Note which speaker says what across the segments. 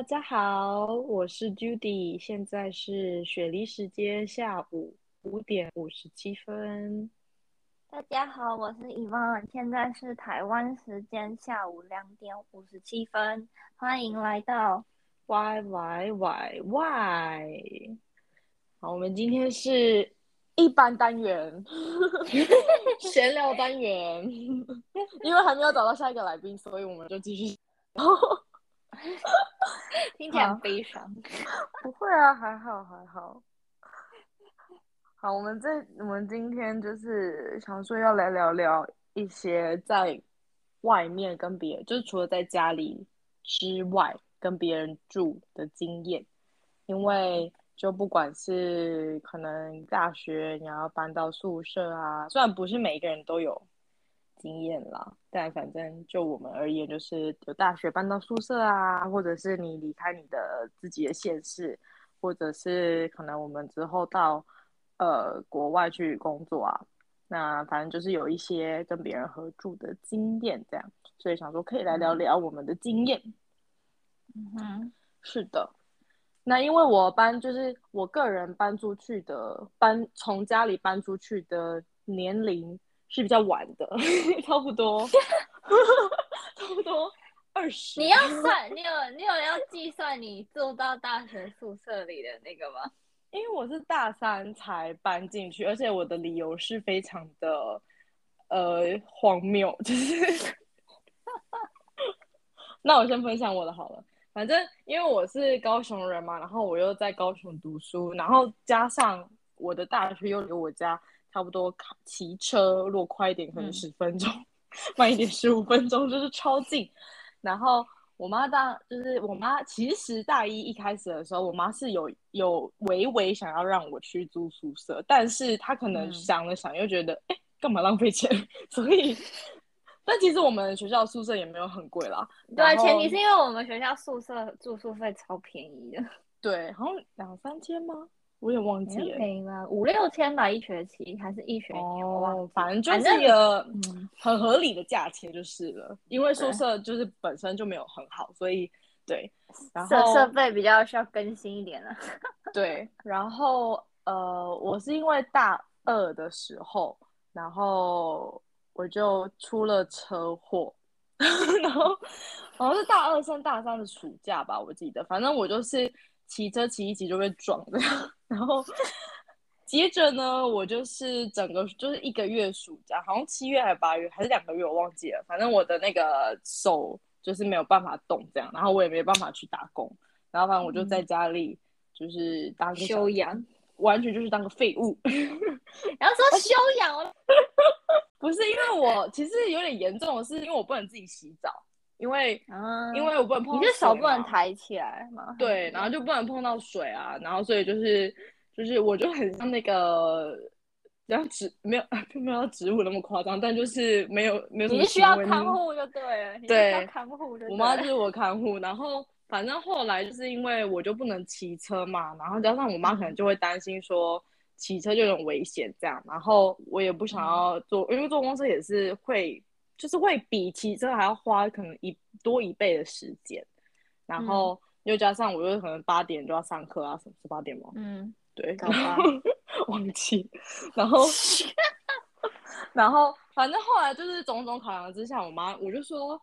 Speaker 1: 大家好，我是 Judy，现在是雪梨时间下午五点五十七分。
Speaker 2: 大家好，我是 Evan，现在是台湾时间下午两点五十七分，欢迎来到
Speaker 1: Y Y Y Y。好，我们今天是一般单元，闲聊单元，因为还没有找到下一个来宾，所以我们就继续。
Speaker 2: 听起来很悲伤，
Speaker 1: 不会啊，还好还好。好，我们这我们今天就是想说要来聊聊一些在外面跟别人，就是除了在家里之外跟别人住的经验，因为就不管是可能大学你要搬到宿舍啊，虽然不是每一个人都有。经验啦，但反正就我们而言，就是有大学搬到宿舍啊，或者是你离开你的自己的县市，或者是可能我们之后到呃国外去工作啊，那反正就是有一些跟别人合住的经验，这样，所以想说可以来聊聊我们的经验。
Speaker 2: 嗯哼，
Speaker 1: 是的，那因为我搬就是我个人搬出去的，搬从家里搬出去的年龄。是比较晚的，差不多，差不多二十。
Speaker 2: 你要算，你有你有要计算你住到大学宿舍里的那个吗？
Speaker 1: 因为我是大三才搬进去，而且我的理由是非常的呃荒谬，就是，那我先分享我的好了。反正因为我是高雄人嘛，然后我又在高雄读书，然后加上我的大学又离我家。差不多骑车，如果快一点可能十分钟，慢一点十五分钟，就是超近。然后我妈当就是我妈，其实大一一开始的时候，我妈是有有微微想要让我去租宿舍，但是她可能想了想，又觉得哎，干嘛浪费钱？所以，但其实我们学校宿舍也没有很贵啦。
Speaker 2: 对，前提是因为我们学校宿舍住宿费超便宜的。
Speaker 1: 对，好像两三千吗？我也忘记了，
Speaker 2: 便宜吗？五六千吧，一学期还是一学期？哦，
Speaker 1: 反正就是一个很合理的价钱就是了。因为宿舍就是本身就没有很好，所以对，然后
Speaker 2: 设备比较需要更新一点了。
Speaker 1: 对，然后呃，我是因为大二的时候，然后我就出了车祸，然后好像是大二升大三的暑假吧，我记得，反正我就是骑车骑一骑就被撞的。然后接着呢，我就是整个就是一个月暑假，好像七月还是八月还是两个月，我忘记了。反正我的那个手就是没有办法动，这样，然后我也没办法去打工，然后反正我就在家里就是当
Speaker 2: 休养，
Speaker 1: 完全就是当个废物。
Speaker 2: 然后说休养，
Speaker 1: 不是因为我其实有点严重的是，因为我不能自己洗澡。因为，因为我不能碰，
Speaker 2: 你的手不能抬起来嘛？
Speaker 1: 对，然后就不能碰到水啊，然后所以就是，就是我就很像那个，像植没有 没有植物那么夸张，但就是没有没有什么。
Speaker 2: 你需要看护就对了，对，看护
Speaker 1: 我妈就是我看护，然后反正后来就是因为我就不能骑车嘛，然后加上我妈可能就会担心说骑车就有点危险这样，然后我也不想要坐，因为坐公车也是会。就是会比骑车还要花可能一多一倍的时间，然后又加上我又可能八点就要上课啊，什么是八点吗？
Speaker 2: 嗯，
Speaker 1: 对，忘记，然后 然后反正后来就是种种考量之下，我妈我就说。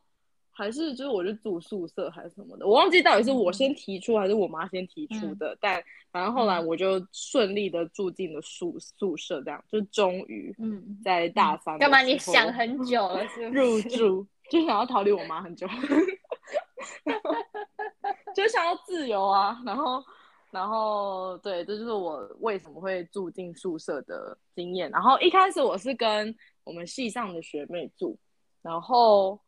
Speaker 1: 还是就是我就住宿舍还是什么的，我忘记到底是我先提出还是我妈先提出的，但反正后来我就顺利的住进了宿宿舍，这样就终于嗯在大三
Speaker 2: 干嘛你想很久了是
Speaker 1: 入住就想要逃离我妈很久，就想要自由啊，然后然后对，这就是我为什么会住进宿舍的经验。然后一开始我是跟我们系上的学妹住，然后。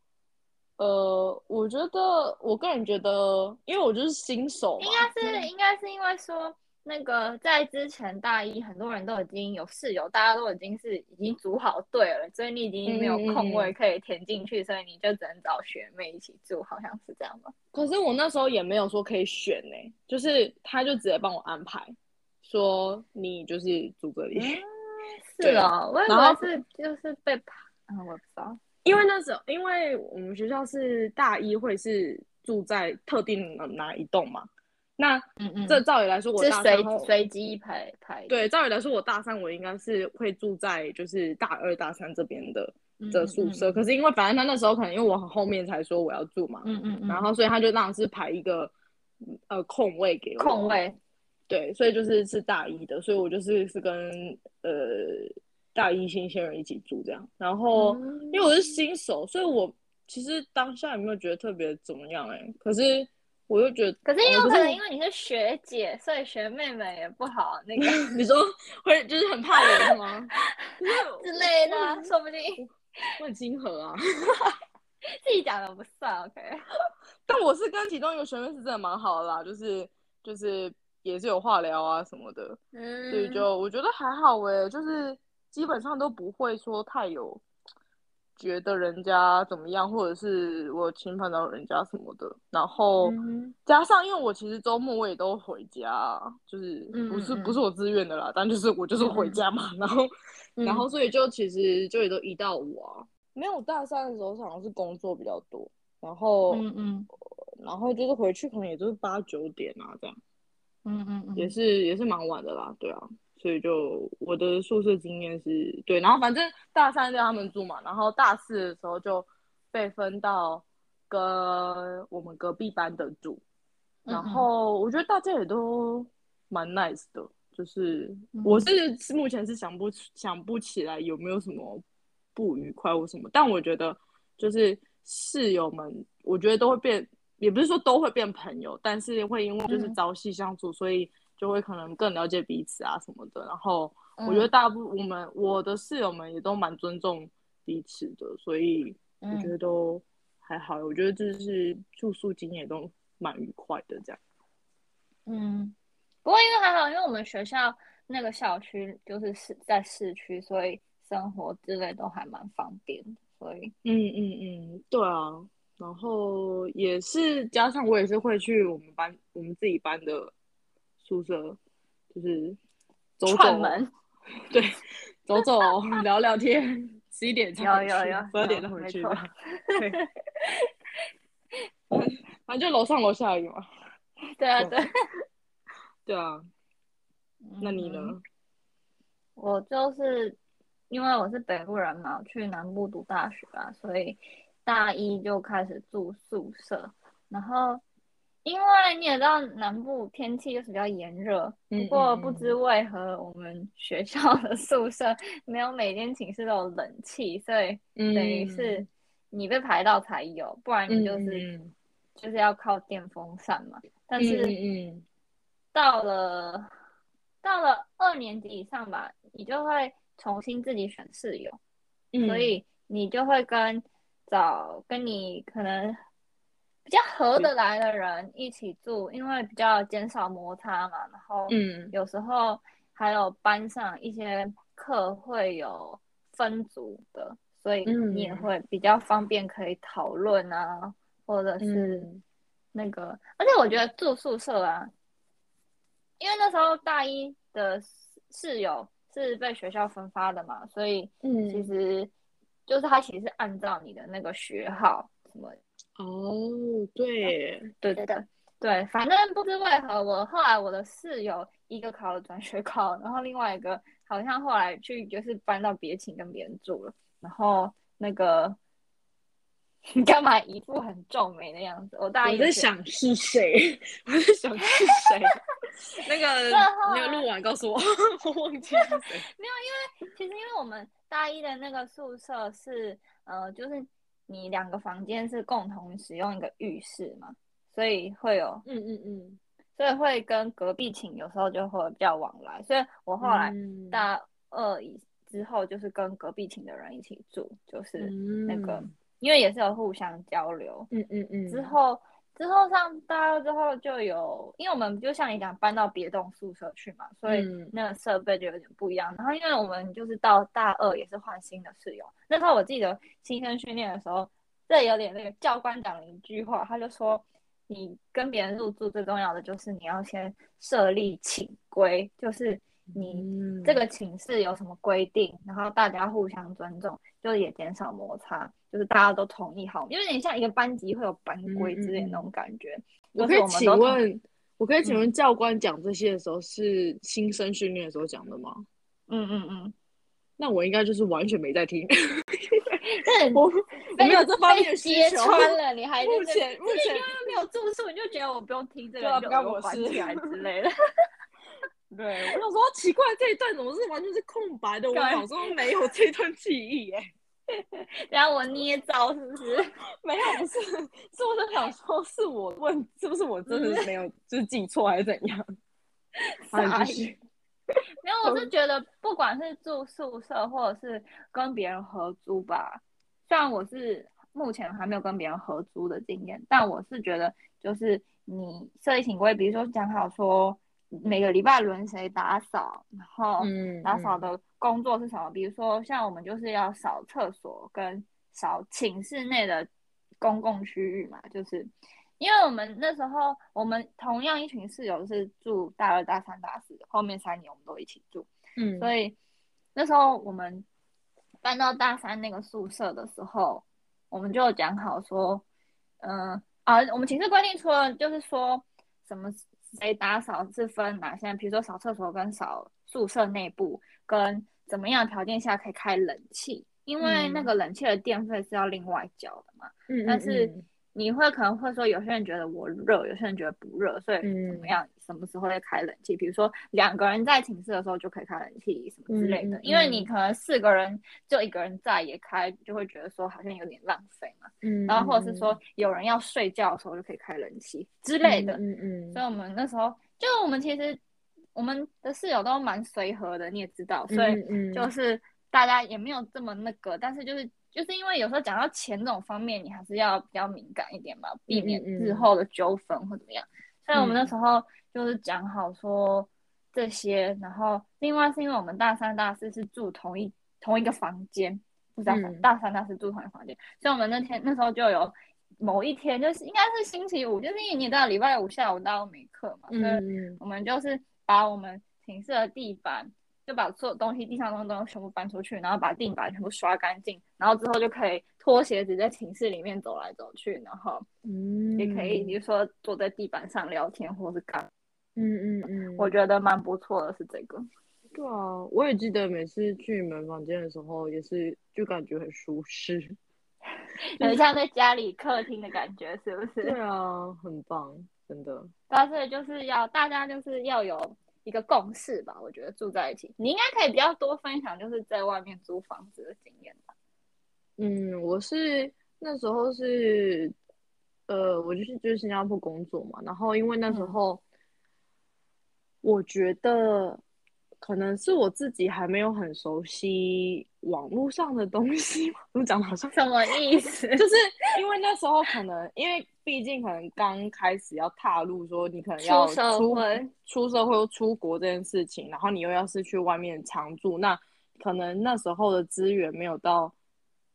Speaker 1: 呃，我觉得我个人觉得，因为我就是新手，
Speaker 2: 应该是应该是因为说那个在之前大一很多人都已经有室友，大家都已经是已经组好队了，所以你已经没有空位可以填进去，所以你就只能找学妹一起住，好像是这样吧？
Speaker 1: 可是我那时候也没有说可以选呢，就是他就直接帮我安排，说你就是住这里，
Speaker 2: 是哦，我以为是就是被排，嗯，我不知道。
Speaker 1: 因为那时候，因为我们学校是大一会是住在特定的哪一栋嘛。那
Speaker 2: 嗯嗯，
Speaker 1: 这照理来说，我
Speaker 2: 是随
Speaker 1: 大三后
Speaker 2: 随机排排。
Speaker 1: 对，照理来说，我大三我应该是会住在就是大二大三这边的的宿舍。
Speaker 2: 嗯
Speaker 1: 可是因为反正他那时候可能因为我很后面才说我要住嘛，
Speaker 2: 嗯嗯嗯，
Speaker 1: 然后所以他就当然是排一个呃空位给我。
Speaker 2: 空。位，
Speaker 1: 对，所以就是是大一的，所以我就是是跟呃大一新鲜人一起住这样。然后、
Speaker 2: 嗯
Speaker 1: 因为我是新手，所以我其实当下也没有觉得特别怎么样哎、可是我又觉得，
Speaker 2: 可是也有
Speaker 1: 哦
Speaker 2: 可能因为你是学姐，所以学妹们也不好 那个
Speaker 1: 你说会就是很怕人是吗？
Speaker 2: 之类的啊，说不定
Speaker 1: 我很亲和啊，
Speaker 2: 自己讲的不算 OK。
Speaker 1: 但我是跟其中一个学妹是真的蛮好的啦，就是就是也是有话聊啊什么的，
Speaker 2: 嗯，
Speaker 1: 所以就我觉得还好诶、就是基本上都不会说太有觉得人家怎么样，或者是我侵犯到人家什么的。然后
Speaker 2: 嗯
Speaker 1: 加上，因为我其实周末我也都回家，就是
Speaker 2: 嗯
Speaker 1: 不是
Speaker 2: 嗯嗯
Speaker 1: 不是我自愿的啦，但就是我就是回家嘛，然后
Speaker 2: 嗯
Speaker 1: 然后。所以就其实就也都一到五啊，没有大三的时候好像是工作比较多，然后、
Speaker 2: 嗯嗯。
Speaker 1: 然后就是回去可能也就是八九点啊这样。
Speaker 2: 嗯嗯嗯，
Speaker 1: 也是也是蛮晚的啦，对啊，所以就我的宿舍经验是对，然后反正大三在他们住嘛，然后大四的时候就被分到跟我们隔壁班的住，
Speaker 2: 嗯
Speaker 1: 然后我觉得大家也都蛮 nice 的，就是
Speaker 2: 嗯
Speaker 1: 我。是是目前是想不起想不起来有没有什么不愉快或什么，但我觉得就是室友们，我觉得都会变，也不是说都会变朋友，但是会因为就是
Speaker 2: 嗯。
Speaker 1: 朝夕相处，所以就会可能更了解彼此啊什么的。然后
Speaker 2: 嗯
Speaker 1: 我觉得大部我们我的室友们也都蛮尊重彼此的，所以我觉
Speaker 2: 嗯
Speaker 1: 得都还好。我觉得就是住宿经验都蛮愉快的，这样。
Speaker 2: 嗯，不过因为还好，因为我们学校那个校区就是市在市区，所以生活之类都还蛮方便的，所以
Speaker 1: 嗯嗯嗯，对啊，然后也是加上我也是会去我们班我们自己班的宿舍，就是走走
Speaker 2: 串门，
Speaker 1: 对，走走聊聊天，十一点才
Speaker 2: 有
Speaker 1: 回去，
Speaker 2: 有有
Speaker 1: 十二点
Speaker 2: 有
Speaker 1: 才回去吧，对，反正就楼上楼下而已嘛。
Speaker 2: 对啊对。
Speaker 1: 对啊，那你呢？
Speaker 2: 嗯我就是因为我是北部人嘛，我去南部读大学啊，所以大一就开始住宿舍。然后因为你也知道南部天气就是比较炎热，
Speaker 1: 嗯
Speaker 2: 不过
Speaker 1: 嗯
Speaker 2: 不知为何我们学校的宿舍没有每间寝室都有冷气，所以
Speaker 1: 嗯
Speaker 2: 等于是你被排到才有，不然你就是、
Speaker 1: 嗯
Speaker 2: 就是要靠电风扇嘛。但
Speaker 1: 嗯
Speaker 2: 是
Speaker 1: 嗯。
Speaker 2: 到了到了二年级以上吧，你就会重新自己选室友，
Speaker 1: 嗯，
Speaker 2: 所以你就会跟找跟你可能比较合得来的人一起住，因为比较减少摩擦嘛。然后
Speaker 1: 嗯
Speaker 2: 有时候还有班上一些课会有分组的，所以
Speaker 1: 嗯
Speaker 2: 你也会比较方便可以讨论啊，或者是。
Speaker 1: 嗯
Speaker 2: 那个，而且我觉得住宿舍啊，因为那时候大一的室室友是被学校分发的嘛，所以
Speaker 1: 嗯
Speaker 2: 其实就是他其实是按照你的那个学号什么，
Speaker 1: 哦，对，
Speaker 2: 对对对对，反正不知为何，我后来我的室友一个考了转学考，然后另外一个好像后来去就是搬到别寝跟别人住了，然后那个。你干嘛一副很皱眉的样子？我大一
Speaker 1: 我在想是谁，我在想是谁。那个
Speaker 2: 后来
Speaker 1: 那个录完告诉我，我忘记是谁。
Speaker 2: 没有，因为其实因为我们大一的那个宿舍是呃，就是你两个房间是共同使用一个浴室嘛，所以会有，
Speaker 1: 嗯嗯嗯，
Speaker 2: 所以会跟隔壁寝有时候就会比较往来，所以我后来
Speaker 1: 嗯。
Speaker 2: 大二以之后就是跟隔壁寝的人一起住，就是那个，因为也是有互相交流，
Speaker 1: 嗯嗯嗯，
Speaker 2: 之后之后上大二之后就有，因为我们就像你讲搬到别栋宿舍去嘛，所以
Speaker 1: 嗯
Speaker 2: 那个设备就有点不一样。然后因为我们就是到大二也是换新的室友，那时候我记得新生训练的时候，这有点那个教官讲了一句话，他就说。你跟别人入住最重要的就是你要先设立寝规，就是你
Speaker 1: 嗯
Speaker 2: 这个寝室有什么规定，然后大家互相尊重，就也减少摩擦，就是大家都同意好，有点像一个班级会有班规之类的那种感觉。
Speaker 1: 我可以请问，我可以请问教官讲这些的时候是新生训练的时候讲的吗？
Speaker 2: 嗯嗯嗯，
Speaker 1: 那我应该就是完全没在听，
Speaker 2: 但
Speaker 1: 我我没有这方面的。
Speaker 2: 揭穿了，你还 在
Speaker 1: 目
Speaker 2: 这
Speaker 1: 前目前
Speaker 2: 因为没有住宿，你就觉得我不用听这个，
Speaker 1: 对啊
Speaker 2: 你就耳朵
Speaker 1: 不干我事
Speaker 2: 关起来之类的。
Speaker 1: 对，我想说奇怪，这一段怎么是完全是空白的？我
Speaker 2: 对
Speaker 1: 脑中没有这段记忆耶。
Speaker 2: 然后我捏造是不是？
Speaker 1: 没有，不是，是我在想说，是我问，是不是我真的没有，就是记错还是怎样？
Speaker 2: 傻
Speaker 1: 你继续。
Speaker 2: 没有，我是觉得不管是住宿舍或者是跟别人合租吧，虽然我是目前还没有跟别人合租的经验，但我是觉得就是你设立寝规，比如说讲好说每个礼拜轮谁打扫，然后
Speaker 1: 嗯
Speaker 2: 打扫的工作是什么？比如说像我们就是要扫厕所跟扫寝室内的公共区域嘛，就是因为我们那时候我们同样一群室友是住大二、大三、大四，后面三年我们都一起住，
Speaker 1: 嗯
Speaker 2: 所以那时候我们搬到大三那个宿舍的时候，我们就讲好说，嗯、啊，我们寝室规定除了就是说什么谁打扫是分哪些，比如说扫厕所跟扫宿舍内部，跟怎么样条件下可以开冷气，因为那
Speaker 1: 嗯
Speaker 2: 个冷气的电费是要另外交的嘛。
Speaker 1: 嗯
Speaker 2: 但是你会可能会说，有些人觉得我热，有些人觉得不热，所以
Speaker 1: 嗯
Speaker 2: 怎么样？什么时候会开冷气？比如说两个人在寝室的时候就可以开冷气，什么之类的。因为你可能四个人就一个人在也开，就会觉得说好像有点浪费嘛。
Speaker 1: 嗯
Speaker 2: 然后或者是说有人要睡觉的时候就可以开冷气之类的。
Speaker 1: 嗯嗯
Speaker 2: 所以我们那时候就我们其实我们的室友都蛮随和的，你也知道，所以
Speaker 1: 嗯
Speaker 2: 就是大家也没有这么那个，但是就是就是因为有时候讲到钱这种方面，你还是要比较敏感一点嘛，避免日后的纠纷或怎么样。所以我们那时候就是讲好说这些，然后另外是因为我们大三、大四是住同一同一个房间，不是大三、
Speaker 1: 嗯。
Speaker 2: 大三、大四住同一个房间，所以我们那天那时候就有某一天，就是应该是星期五，就是因为你知道礼拜五下午大家都没课嘛，所以
Speaker 1: 嗯。
Speaker 2: 我们就是把我们寝室的地板，就把所有东西地上的东西全部搬出去，然后把地板全部刷干净，然后之后就可以脱鞋子在寝室里面走来走去，然后
Speaker 1: 嗯
Speaker 2: 也可以，比如说坐在地板上聊天或是干，
Speaker 1: 嗯嗯嗯，
Speaker 2: 我觉得蛮不错的，是这个。
Speaker 1: 对啊，我也记得每次去你们房间的时候，也是就感觉很舒适。
Speaker 2: 很像在家里客厅的感觉，是不是对？
Speaker 1: 啊，很棒，真的。
Speaker 2: 但是就是要大家就是要有一个共识吧，我觉得住在一起，你应该可以比较多分享，就是在外面租房子的经验吧。
Speaker 1: 嗯，我是那时候是，呃，我就是就是新加坡工作嘛，然后因为那时
Speaker 2: 嗯
Speaker 1: 候，我觉得可能是我自己还没有很熟悉网络上的东西嘛，我讲的好像
Speaker 2: 什么意思？
Speaker 1: 就是因为那时候可能，因为毕竟可能刚开始要踏入说你可能要
Speaker 2: 出
Speaker 1: 出社会或出国这件事情，然后你又要是去外面常住，那可能那时候的资源没有到，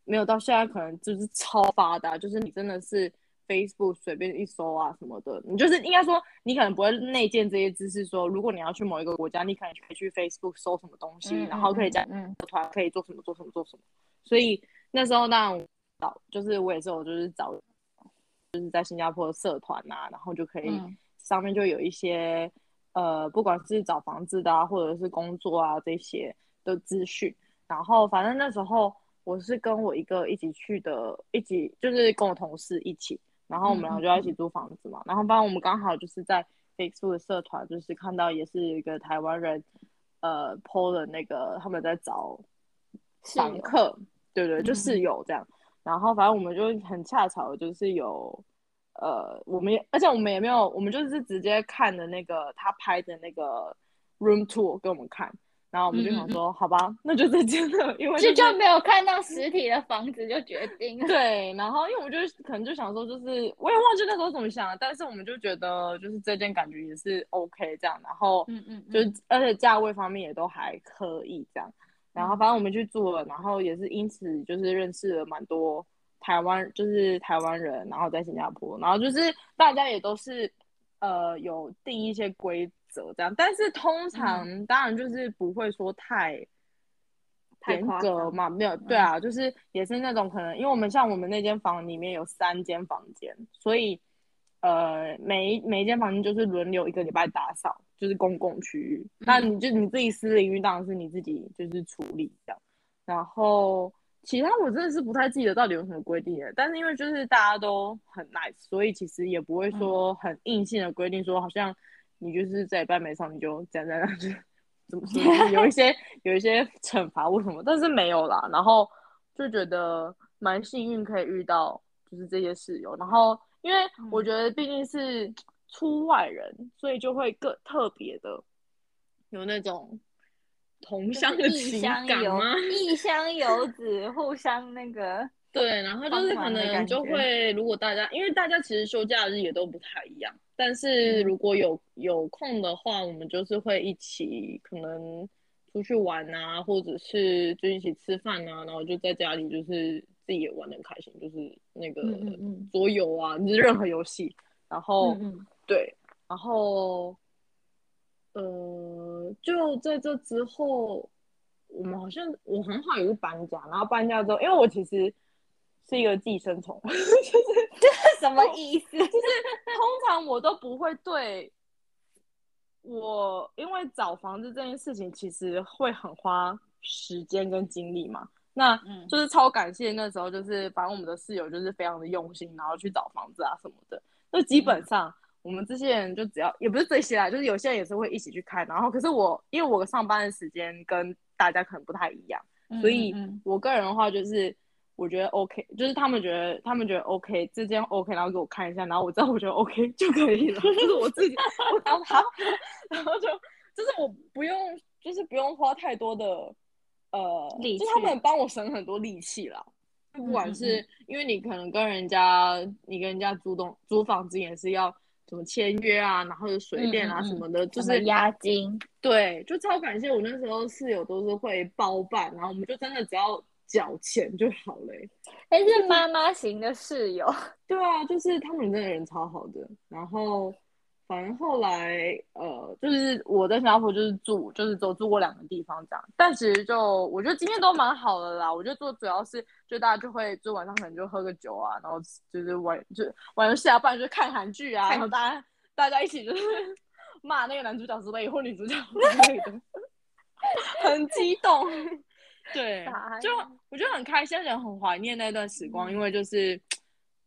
Speaker 1: 没有到现在可能就是超发达，就是你真的是 Facebook 随便一搜啊什么的，你就是应该说你可能不会内建这些知识说如果你要去某一个国家，你可能可以去 Facebook 搜什么东西，
Speaker 2: 嗯
Speaker 1: 然后可以讲
Speaker 2: 嗯
Speaker 1: 团可以做什么做什么做什么。所以那时候当然找，就是我也是我就是找，就是在新加坡的社团啊，然后就可以、
Speaker 2: 嗯
Speaker 1: 上面就有一些呃，不管是找房子的啊，或者是工作啊这些的资讯。然后反正那时候我是跟我一个一起去的，一起就是跟我同事一起，然后我们俩就要一起租房子嘛。然后反正我们刚好就是在 Facebook 的社团，就是看到也是一个台湾人，呃，PO 的那个他们在找房客，对对，就
Speaker 2: 嗯
Speaker 1: 室友这样。然后反正我们就很恰巧，就是有呃，我们也而且我们也没有，我们就是直接看的那个他拍的那个 room tour 给我们看，然后我们就想说，好吧，那就这间了，因为
Speaker 2: 就
Speaker 1: 就是
Speaker 2: 就没有看到实体的房子就决定了。
Speaker 1: 对，然后因为我就可能就想说，就是我也忘记那时候怎么想的，但是我们就觉得就是这件感觉也是 OK 这样，然后
Speaker 2: 嗯嗯，
Speaker 1: 就是而且价位方面也都还可以这样，然后反正我们去住了，然后也是因此就是认识了蛮多台湾，就是台湾人，然后在新加坡，然后就是大家也都是呃有定一些规则这样，但是通常当然就是不会说太严格嘛，没有对啊，就是也是那种可能，因为我们像我们那间房里面有三间房间，所以呃每一每一间房间就是轮流一个礼拜打扫，就是公共区域。那你就你自己私领域当然是你自己就是处理然后其他我真的是不太记得到底有什么规定了，但是因为就是大家都很 nice，所以其实也不会说很硬性的规定说好像你就是这礼拜没上你就这样这样这样，怎么说有一些 有一些惩罚或什么，但是没有啦。然后就觉得蛮幸运可以遇到就是这些室友，然后因为我觉得毕竟是出外人，所以就会更特别的有那种同乡的情感吗？
Speaker 2: 异乡游子互相那个，
Speaker 1: 对，然后就是可能就会，如果大家因为大家其实休假日也都不太一样，但是如果有有空的话，我们就是会一起可能出去玩啊，或者是就一起吃饭啊，然后就在家里就是自己也玩的开心，就是那个桌游啊，就是任何游戏，然后。
Speaker 2: 嗯嗯，
Speaker 1: 对，然后，呃，就在这之后，我们好像我很好也是搬家，然后搬家之后，因为我其实是一个寄生虫，就是这
Speaker 2: 什么意思？
Speaker 1: 就是通常我都不会对我，因为找房子这件事情其实会很花时间跟精力嘛。那
Speaker 2: 嗯
Speaker 1: 就是超感谢那时候，就是反正我们的室友就是非常的用心，然后去找房子啊什么的。就基本上我们这些人就只要也不是这些啦，就是有些人也是会一起去看。然后可是我因为我上班的时间跟大家可能不太一样，所以我个人的话就是，我觉得 OK，就是他们觉得他们觉得 OK，这件 OK，然后给我看一下，然后我知道我觉得 OK 就可以了，就是我自己，我然后他，然后就就是我不用，就是不用花太多的呃，
Speaker 2: 力
Speaker 1: 就他们帮我省很多力气了。不管
Speaker 2: 嗯
Speaker 1: 是因为你可能跟人家，你跟人家租东租房子也是要什么签约啊，然后有水电啊什么的，就是
Speaker 2: 押金，
Speaker 1: 对，就超感谢我那时候室友都是会包办，然后我们就真的只要缴钱就好了欸、
Speaker 2: 但是妈妈型的室友，
Speaker 1: 对啊，就是他们真的人超好的。然后反正后来呃，就是我在新加坡就是住，就是只有住过两个地方这样。但其实就我觉得今天都蛮好的啦。我觉得做主要是就大家就会就晚上可能就喝个酒啊，然后就是玩就玩游戏啊，不然就看韩剧啊，然后大家大家一起就是 骂那个男主角之类或女主角之类的，很激动。对，就我觉得很开心，而且很怀念那段时光，因为就是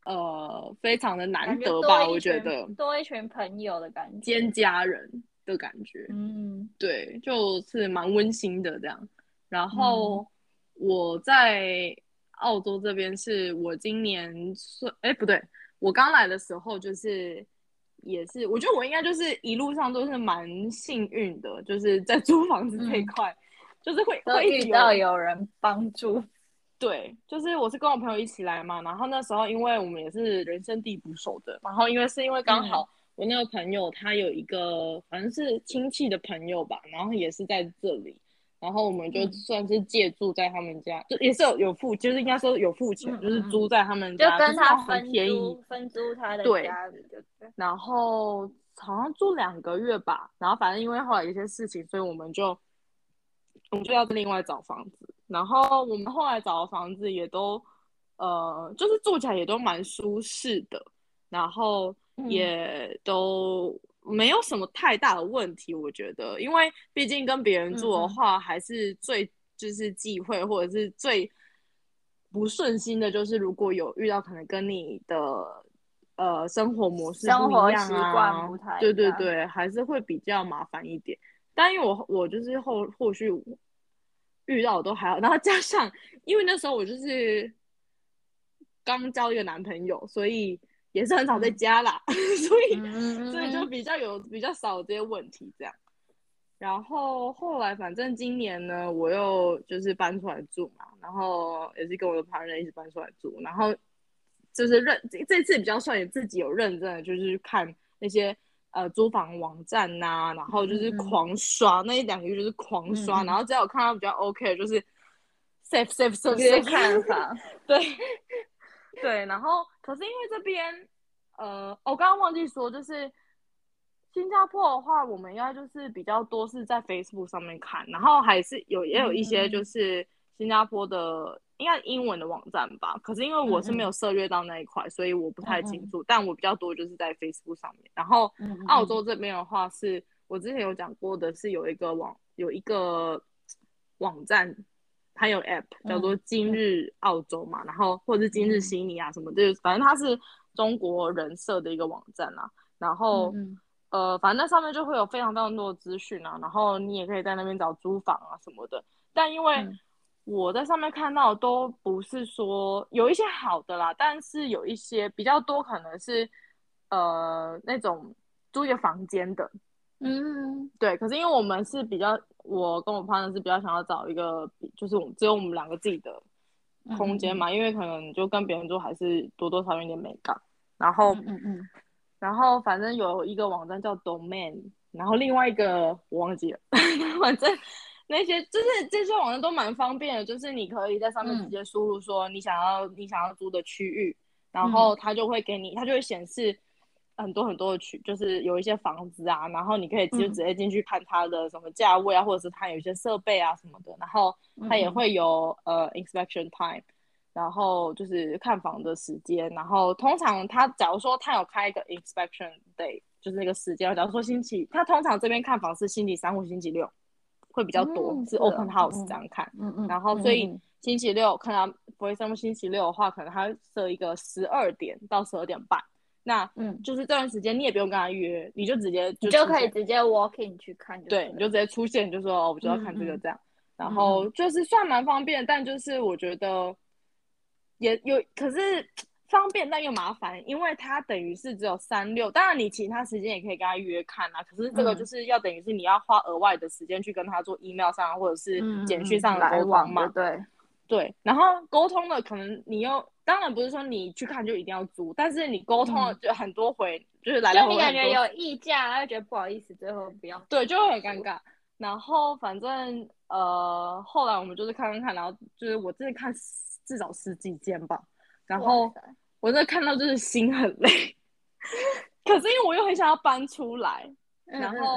Speaker 1: 呃非常的难得吧，我觉得。
Speaker 2: 多一群朋友的感觉。
Speaker 1: 兼家人的感觉，
Speaker 2: 嗯。
Speaker 1: 对，就是蛮温馨的这样。然后我在澳洲这边是我今年算，哎不对，我刚来的时候就是也是，我觉得我应该就是一路上都是蛮幸运的，就是在租房子这一
Speaker 2: 嗯。
Speaker 1: 块，就是会会
Speaker 2: 遇到有人帮助，
Speaker 1: 对，就是我是跟我朋友一起来嘛，然后那时候因为我们也是人生地不熟的，然后因为是因为刚好我那个朋友他有一个反正是亲戚的朋友吧，然后也是在这里，然后我们就
Speaker 2: 嗯
Speaker 1: 算是借住在他们家，就也是有有付，就是应该说有付钱，
Speaker 2: 嗯
Speaker 1: 就是租在他们家
Speaker 2: 就
Speaker 1: 家，
Speaker 2: 跟他分
Speaker 1: 便宜
Speaker 2: 租，分租他的
Speaker 1: 对
Speaker 2: 家里，对？
Speaker 1: 然后好像住两个月吧，然后反正因为后来有一些事情，所以我们就我们就要另外找房子。然后我们后来找的房子也都呃，就是住起来也都蛮舒适的，然后
Speaker 2: 嗯。
Speaker 1: 也都没有什么太大的问题，我觉得，因为毕竟跟别人住的话，还是最就是忌讳或者是最不顺心的，就是如果有遇到可能跟你的呃生活模式
Speaker 2: 生活习惯
Speaker 1: 啊
Speaker 2: 不太一
Speaker 1: 对对对，还是会比较麻烦一点。但因为我我就是后后续遇到的都还好，然后加上因为那时候我就是刚交一个男朋友，所以也是很少在家啦，所以
Speaker 2: 嗯
Speaker 1: 所以就比较有比较少这些问题这样。然后后来反正今年呢，我又就是搬出来住嘛，然后也是跟我的 partner 一起搬出来住，然后就是认这这次比较算也自己有认真的，就是看那些呃租房网站呐、然后就是狂刷、那一两个月就是狂刷，然后只要我看到比较 OK 的，就是 safe safe
Speaker 2: 个
Speaker 1: safe
Speaker 2: 看法，
Speaker 1: 对。对，然后可是因为这边，呃，我刚刚忘记说，就是新加坡的话，我们应该就是比较多是在 Facebook 上面看，然后还是有也有一些就是新加坡的应该英文的网站吧。可是因为我是没有涉略到那一块，所以我不太清楚。但我比较多就是在 Facebook 上面。然后澳洲这边的话，是我之前有讲过的，是有一个网有一个网站，它有 App 叫做今日澳洲嘛，然后或者是今日悉尼啊什么的，反正它是中国人设的一个网站啊。然后。呃，反正那上面就会有非常非常多的资讯啊，然后你也可以在那边找租房啊什么的。但因为我在上面看到都不是说有一些好的啦，但是有一些比较多可能是呃那种租一个房间的，嗯，对。可是因为我们是比较，我跟我 partner 是比较想要找一个，就是我们只有我们两个自己的空间嘛，因为可能就跟别人住还是多多少少有点美感。然后，嗯嗯。然后反正有一个网站叫 Domain，然后另外一个我忘记了。反正那些就是这些网站都蛮方便的，就是你可以在上面直接输入说你想要你想要租的区域，然后它就会给你，它就会显示很多很多的区，就是有一些房子啊，然后你可以就直接进去看它的什么价位啊，或者是它有一些设备啊什么的，然后它也会有呃 inspection time。然后就是看房的时间，然后通常他假如说他有开一个 inspection day，就是那个时间。假如说星期，他通常这边看房是星期三或星期六会比较多，是 open house 这样看。嗯嗯。然后所以星期六可能不会上星期六的话，可能他设一个十二点到十二点半。那嗯，就是这段时间你也不用跟他约，你就直接
Speaker 2: 你就可以直接 walk in 去看。
Speaker 1: 对，你就直接出现，就说哦，我就要看这个这样。然后就是算蛮方便，但就是我觉得。也有，可是方便但又麻烦，因为它等于是只有三六。当然，你其他时间也可以跟他约看啊。可是这个就是要等于是你要花额外的时间去跟他做 email 上或者是简讯上的沟通嘛。
Speaker 2: 对
Speaker 1: 对。然后沟通的可能你又当然不是说你去看就一定要租，但是你沟通了就很多回，就是来来回回。
Speaker 2: 你感觉有溢价，他就觉得不好意思，最后不要。
Speaker 1: 对，就会很尴尬。然后反正呃，后来我们就是看看看，然后就是我真的看。至少十几间吧，然后我在看到就是心很累，可是因为我又很想要搬出来，然后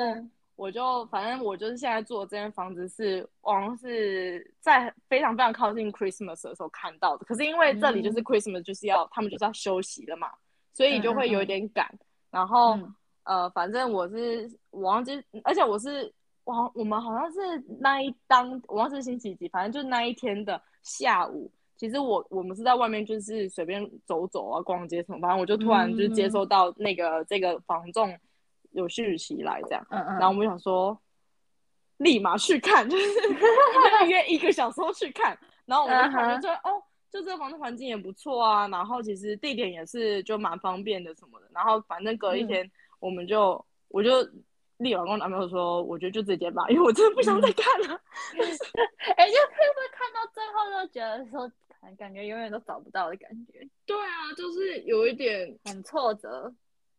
Speaker 1: 我就反正我就是现在住的这间房子是，好像是在非常非常靠近 Christmas 的时候看到的，可是因为这里就是 Christmas 就是要他们就是要休息了嘛，所以就会有点赶，然后呃反正我是我忘记，而且我是我我们好像是那一当我忘记星期几，反正就是那一天的下午。其实我我们是在外面，就是随便走走啊，逛街什么，反正我就突然就是接收到那个这个房仲有讯息来这样，嗯嗯，然后我们想说立马去看，就是 约一个小时后去看，然后我们就看就说哦，就这个房子环境也不错啊，然后其实地点也是就蛮方便的什么的，然后反正隔一天我们就我就立马跟我男朋友说，我觉得就直接吧，因为我真的不想再看了，
Speaker 2: 哎，就会不会看到最后就觉得说。感觉永远都找不到的感觉。
Speaker 1: 对啊，就是有一点
Speaker 2: 很挫折，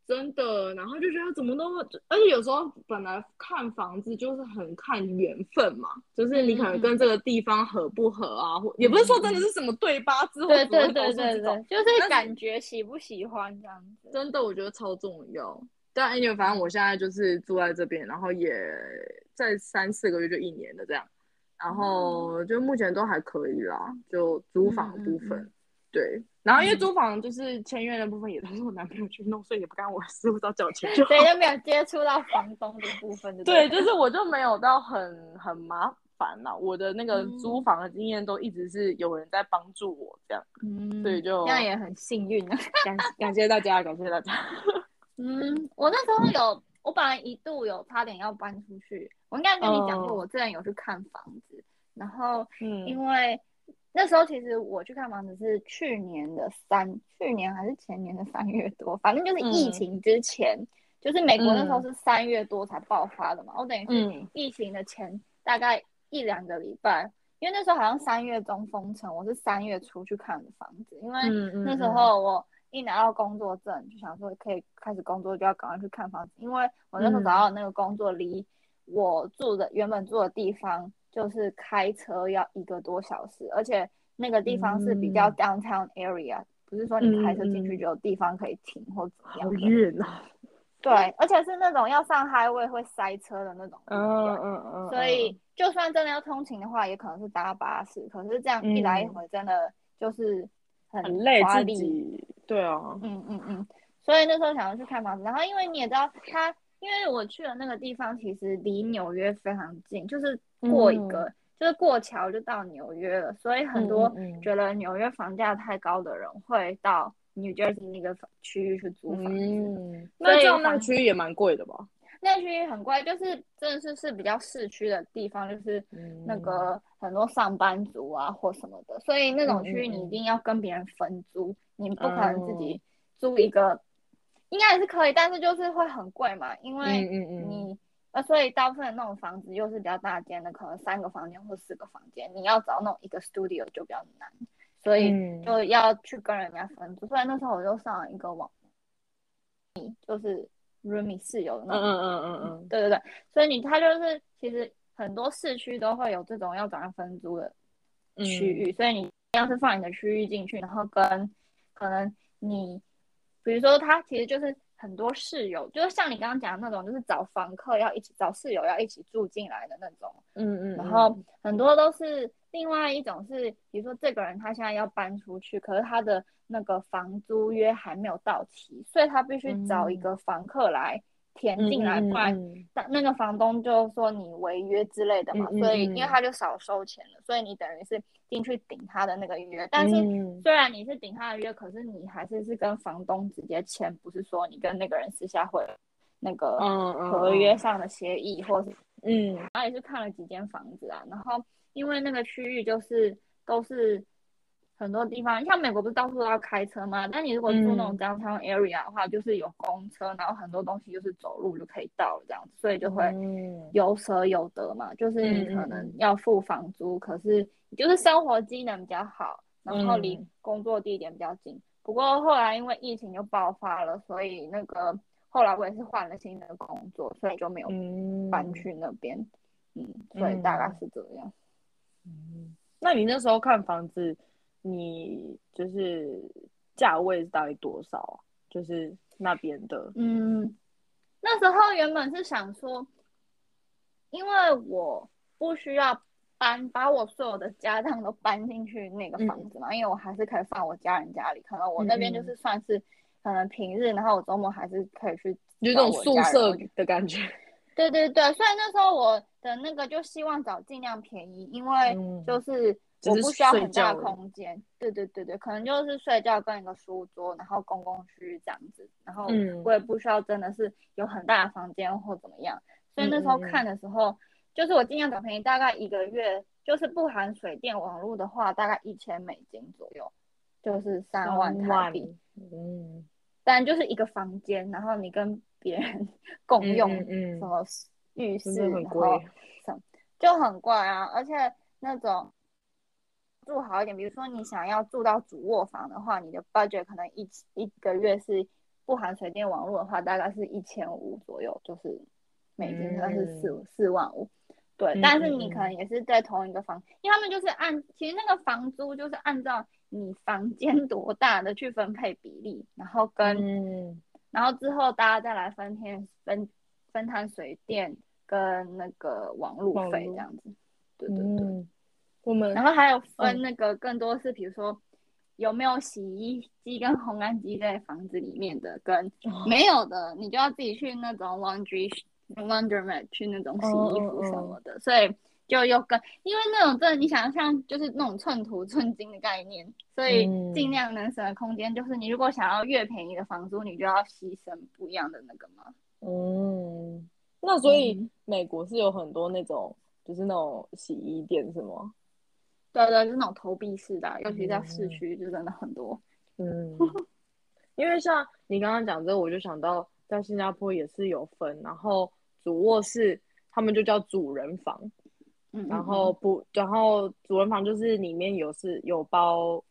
Speaker 1: 真的。然后就觉得怎么都，而且有时候本来看房子就是很看缘分嘛，就是你可能跟这个地方合不合啊，或也不是说真的是什么对八字或
Speaker 2: 对对对对对，就是感觉喜不喜欢这样子。
Speaker 1: 真的，我觉得超重要。但因为反正我现在就是住在这边，然后也在三四个月就一年的这样。然后就目前都还可以啦，就租房部分，对。然后因为租房就是签约的部分也都是我男朋友去弄，所以也不干我事，我只要缴钱就。
Speaker 2: 所以就没有接触到房东的部分的。
Speaker 1: 对，就是我就没有到很很麻烦了。我的那个租房的经验都一直是有人在帮助我这样，嗯，所以就
Speaker 2: 这样也很幸运啊。
Speaker 1: 感感谢大家，感谢大家。
Speaker 2: 嗯，我那时候有，我本来一度有差点要搬出去。我应该跟你讲过，我之前有去看房子，然后，嗯，因为那时候其实我去看房子是去年的三，去年还是前年的三月多，反正就是疫情之前，就是美国那时候是三月多才爆发的嘛。我等于是疫情的前大概一两个礼拜，因为那时候好像三月中封城，我是三月初去看的房子，因为那时候我一拿到工作证就想说可以开始工作，就要赶快去看房子，因为我那时候找到那个工作离。我住的原本住的地方就是开车要一个多小时，而且那个地方是比较 downtown area，不是说你开车进去就有地方可以停或怎么样。
Speaker 1: 好远啊！
Speaker 2: 对，而且是那种要上 highway 会塞车的那种
Speaker 1: 嗯，嗯嗯，
Speaker 2: 所以就算真的要通勤的话，也可能是搭巴士。可是这样一来一回，真的就是很
Speaker 1: 很累自己，对啊，
Speaker 2: 嗯嗯嗯，所以那时候想要去看房子，然后因为你也知道，它因为我去的那个地方其实离纽约非常近，就是过一个、就是过桥就到纽约了，所以很多觉得纽约房价太高的人会到 New Jersey 那个区域去租房子。
Speaker 1: 那这样那区域也蛮贵的吧？
Speaker 2: 那区域很贵，就是真的是是比较市区的地方，就是
Speaker 1: 嗯
Speaker 2: 那个很多上班族啊或什么的，所以那种区域你一定要跟别人分租，你不可能自
Speaker 1: 哦。
Speaker 2: 己租一个，应该也是可以，但是就是会很贵嘛，因
Speaker 1: 嗯
Speaker 2: 为你呃，所以大部分的那种房子又是比较大间的，可能三个房间或四个房间，你要找那种一个 studio 就比较难，所以
Speaker 1: 嗯。
Speaker 2: 就要去跟人家分租。所以那时候我就上了一个网，就是 roomie 室友的那种。
Speaker 1: 嗯嗯嗯嗯嗯，
Speaker 2: 对对对，所以你他就是其实很多市区都会有这种要找人分租的
Speaker 1: 嗯
Speaker 2: 区域，所以你要是放你的区域进去，然后跟可能你，比如说他其实就是很多室友，就是像你刚刚讲的那种，就是找房客要一起找室友要一起住进来的那种，
Speaker 1: 嗯嗯，
Speaker 2: 然后很多都是另外一种是，比如说这个人他现在要搬出去，可是他的那个房租约还没有到期，所以他必须找一个房客来填进来，
Speaker 1: 嗯嗯嗯
Speaker 2: 不然
Speaker 1: 嗯。
Speaker 2: 那那个房东就说你违约之类的嘛，所以
Speaker 1: 嗯
Speaker 2: 因为他就少收钱了，所以你等于是进去顶他的那个约，但是
Speaker 1: 嗯。
Speaker 2: 虽然你是顶他的约，可是你还是是跟房东直接签，不是说你跟那个人私下会那个合约上的协议，或是
Speaker 1: 嗯
Speaker 2: 然后也是看了几间房子啊，然后因为那个区域就是都是很多地方，像美国不是到处都要开车吗？但你如果住那种
Speaker 1: 嗯
Speaker 2: downtown area 的话，就是有公车，然后很多东西就是走路就可以到了这样子，所以就会
Speaker 1: 嗯
Speaker 2: 有舍有得嘛。就是你可能要付房租，可是就是生活机能比较好，然后离
Speaker 1: 嗯
Speaker 2: 工作地点比较近。不过后来因为疫情就爆发了，所以那个后来我也是换了新的工作，所以就没有
Speaker 1: 嗯。
Speaker 2: 搬去那边，嗯，所以大概是这样。
Speaker 1: 嗯，那你那时候看房子，你就是价位是大概多少啊？就是那边的，
Speaker 2: 嗯，那时候原本是想说，因为我不需要搬，把我所有的家当都搬进去那个房子嘛，因为我还是可以放我家人家里，可能我那边就是算是可能平日，然后我周末还是可以去
Speaker 1: 就这种宿舍的感觉。
Speaker 2: 对对对，所以那时候我的那个就希望找尽量便宜，因为
Speaker 1: 嗯
Speaker 2: 就是我不需要很大空间。对对对对，可能就是睡觉跟一个书桌，然后公共区域这样子，然后
Speaker 1: 嗯
Speaker 2: 我也不需要真的是有很大的房间或怎么样。所以那时候看的时候，就是我尽量找便宜，大概一个月就是不含水电网络的话，大概一千美金左右，就是三万台币。
Speaker 1: 嗯，
Speaker 2: 但就是一个房间，然后你跟别人 共用什么浴室，然后。什么就很贵啊，而且那种住好一点，比如说你想要住到主卧房的话，你的 budget 可能一一个月是不含水电网络的话，大概是一千五左右，就是美金大概是四四万五。对，
Speaker 1: 嗯
Speaker 2: 但是你可能也是在同一个房，因为他们就是按，其实那个房租就是按照你房间多大的去分配比例，然后跟、
Speaker 1: 嗯。
Speaker 2: 然后之后大家再来分天分分摊水电跟那个网路费这样子。对对对，
Speaker 1: 嗯，我们
Speaker 2: 然后还有分
Speaker 1: 嗯
Speaker 2: 那个更多是比如说有没有洗衣机跟烘干机在房子里面的，跟
Speaker 1: 哦
Speaker 2: 没有的，你就要自己去那种 laundry laundromat 去那种洗衣服什么。的，所以就又跟因为那种真的你想象就是那种寸土寸金的概念，所以
Speaker 1: 嗯
Speaker 2: 尽量能省的空间就是你如果想要越便宜的房租，你就要牺牲不一样的那个嘛。
Speaker 1: 嗯，那所以
Speaker 2: 嗯
Speaker 1: 美国是有很多那种，就是那种洗衣店是吗？
Speaker 2: 对对，就是那种投币式的啊，尤其在市
Speaker 1: 嗯
Speaker 2: 区就真的很多。
Speaker 1: 嗯，因为像你刚刚讲这个，我就想到在新加坡也是有分，然后主卧室他们就叫主人房，
Speaker 2: 嗯，
Speaker 1: 然
Speaker 2: 嗯
Speaker 1: 后不，然后主人房就是里面有是有包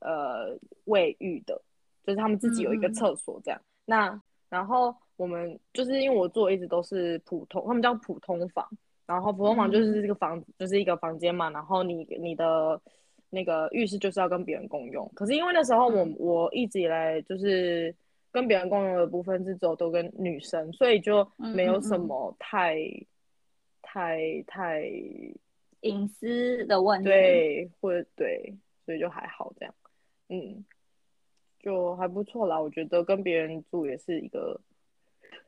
Speaker 1: 呃卫浴的，就是他们自己有一个厕所这样。那然后我们就是因为我做一直都是普通，他们叫普通房，然后普通房就是这个房子、就是一个房间嘛，然后你你的那个浴室就是要跟别人共用。可是因为那时候我、
Speaker 2: 嗯。
Speaker 1: 我一直以来就是跟别人共用的部分是只有都跟女生，所以就没有什
Speaker 2: 嗯嗯嗯。
Speaker 1: 么太、太太
Speaker 2: 隐私的问题。，
Speaker 1: 对，或者对，所以就还好这样，嗯，就还不错啦。我觉得跟别人住也是一个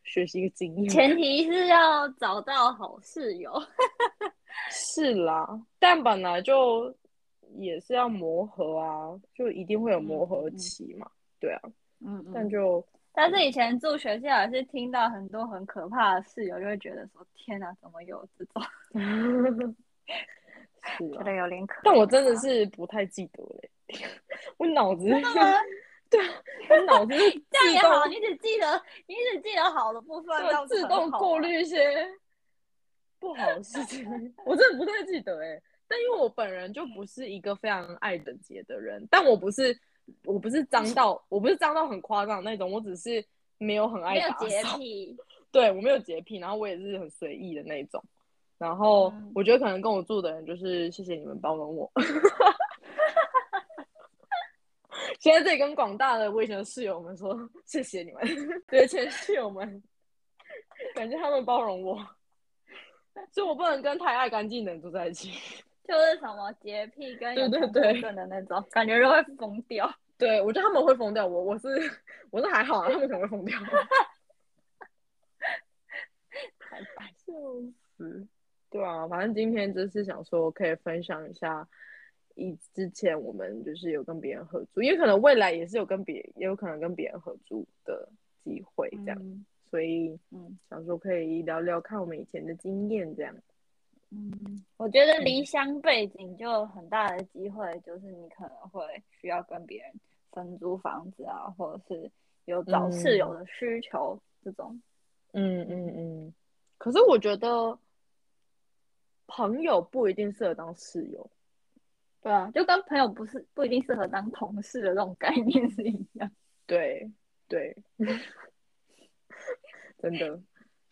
Speaker 1: 学习一个经验，
Speaker 2: 前提是要找到好室友。
Speaker 1: 是啦，但本来就也是要磨合啊，就一定会有磨合期嘛，对啊，
Speaker 2: 嗯嗯。
Speaker 1: 但就
Speaker 2: 但是以前住学校也是听到很多很可怕的室友，就会觉得说：天哪，怎么有这种？
Speaker 1: 是啊
Speaker 2: 觉得，有点可怕。
Speaker 1: 但我真的是不太记得嘞，我脑子？对啊，我脑子是
Speaker 2: 这样也好，你只记得你只记得好的部分，这
Speaker 1: 对
Speaker 2: 样子
Speaker 1: 自动。过滤一些不好的事情，我真的不太记得哎。但因为我本人就不是一个非常爱整洁的人，但我不是我不是脏到我不是脏到很夸张的那种，我只是没有很爱打
Speaker 2: 没有洁
Speaker 1: 扫。
Speaker 2: 癖，
Speaker 1: 对我没有洁癖，然后我也是很随意的那种。然后
Speaker 2: 嗯
Speaker 1: 我觉得可能跟我住的人就是谢谢你们包容我。现在这里跟广大的我以前的室友们说谢谢你们，对前室友们，感谢他们包容我，所以我不能跟太爱干净的人住在一起。
Speaker 2: 就是什么洁癖跟有强迫
Speaker 1: 对对对
Speaker 2: 症的那种，感觉就会疯掉。
Speaker 1: 对我觉得他们会疯掉，我我是我是还好啊，他们可能会疯掉。
Speaker 2: 太白
Speaker 1: 笑死！对啊，反正今天就是想说可以分享一下，以之前我们就是有跟别人合租，因为可能未来也是有跟别也有可能跟别人合租的机会，这样，
Speaker 2: 嗯
Speaker 1: 所以
Speaker 2: 嗯
Speaker 1: 想说可以聊聊看我们以前的经验，这样。
Speaker 2: 嗯，我觉得离乡背景就有很大的机会，就是你可能会需要跟别人分租房子啊，或者是有找室友的需求、这种。
Speaker 1: 嗯嗯嗯。可是我觉得朋友不一定适合当室友。
Speaker 2: 对啊，就跟朋友不是不一定适合当同事的这种概念是一样。
Speaker 1: 对对，真的，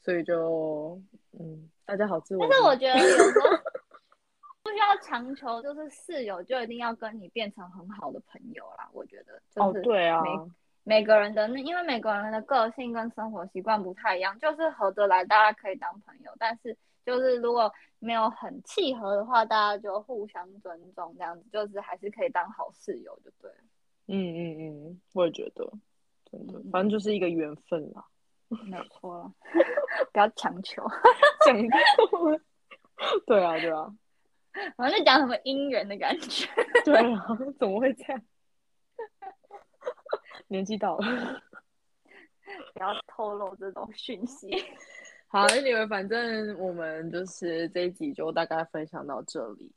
Speaker 1: 所以就嗯，大家好自我。
Speaker 2: 但是我觉得有时候 不需要强求，就是室友就一定要跟你变成很好的朋友啦。我觉得就
Speaker 1: 哦，
Speaker 2: 是
Speaker 1: 对啊，
Speaker 2: 每每个人的那，因为每个人的个性跟生活习惯不太一样，就是合得来，大家可以当朋友。但是就是如果没有很契合的话，大家就互相尊重，这样子就是还是可以当好室友就对了。
Speaker 1: 嗯嗯嗯，我也觉得，真的
Speaker 2: 嗯，
Speaker 1: 反正就是一个缘分啦。
Speaker 2: 没有错了，不要强求。
Speaker 1: 讲到了，对啊，对啊，
Speaker 2: 好像在讲什么姻缘的感觉。
Speaker 1: 对啊，怎么会这样？年纪到了，
Speaker 2: 不要透露这种讯息。
Speaker 1: 好，anyway，反正我们就是这一集就大概分享到这里。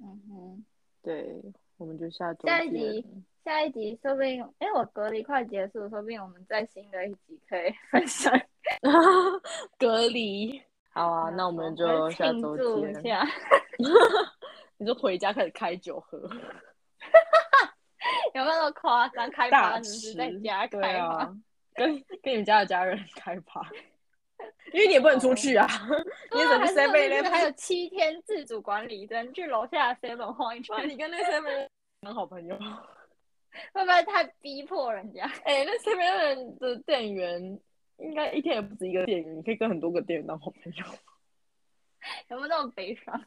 Speaker 2: 嗯哼，
Speaker 1: 对，我们就下周
Speaker 2: 下一集。下一集说不定，因为我隔离快结束，说不定我们在新的一集可以 分享。
Speaker 1: 隔离。好啊，那我们就
Speaker 2: 来
Speaker 1: 下周见。
Speaker 2: 祝一下。
Speaker 1: 你就回家开始开酒喝，
Speaker 2: 有没有那么夸张？开
Speaker 1: 大
Speaker 2: 趴是
Speaker 1: 吃
Speaker 2: 不是在家
Speaker 1: 对
Speaker 2: 开吗？
Speaker 1: 啊，跟跟你们家的家人开趴，因为你也不能出去啊，你也只能 seven
Speaker 2: 我们还有七天自主管理，只能去楼下 seven 晃一圈，
Speaker 1: 哇，你跟那 seven 当好朋友。
Speaker 2: 会不会太逼迫人家？
Speaker 1: 哎、那 seven 的店员应该一天也不止一个店员，你可以跟很多个店员当好朋友。
Speaker 2: 有没有那么悲伤？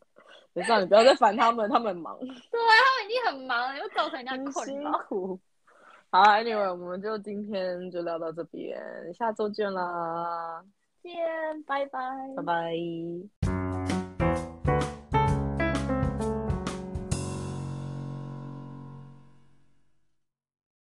Speaker 1: 没事啊，你不要再烦他们，他们很忙，
Speaker 2: 他们已经很忙了，又造成人家困扰。
Speaker 1: 苦。好啊，anyway，我们就今天就聊到这边，下周见啦，
Speaker 2: 见，拜拜。
Speaker 1: 拜拜。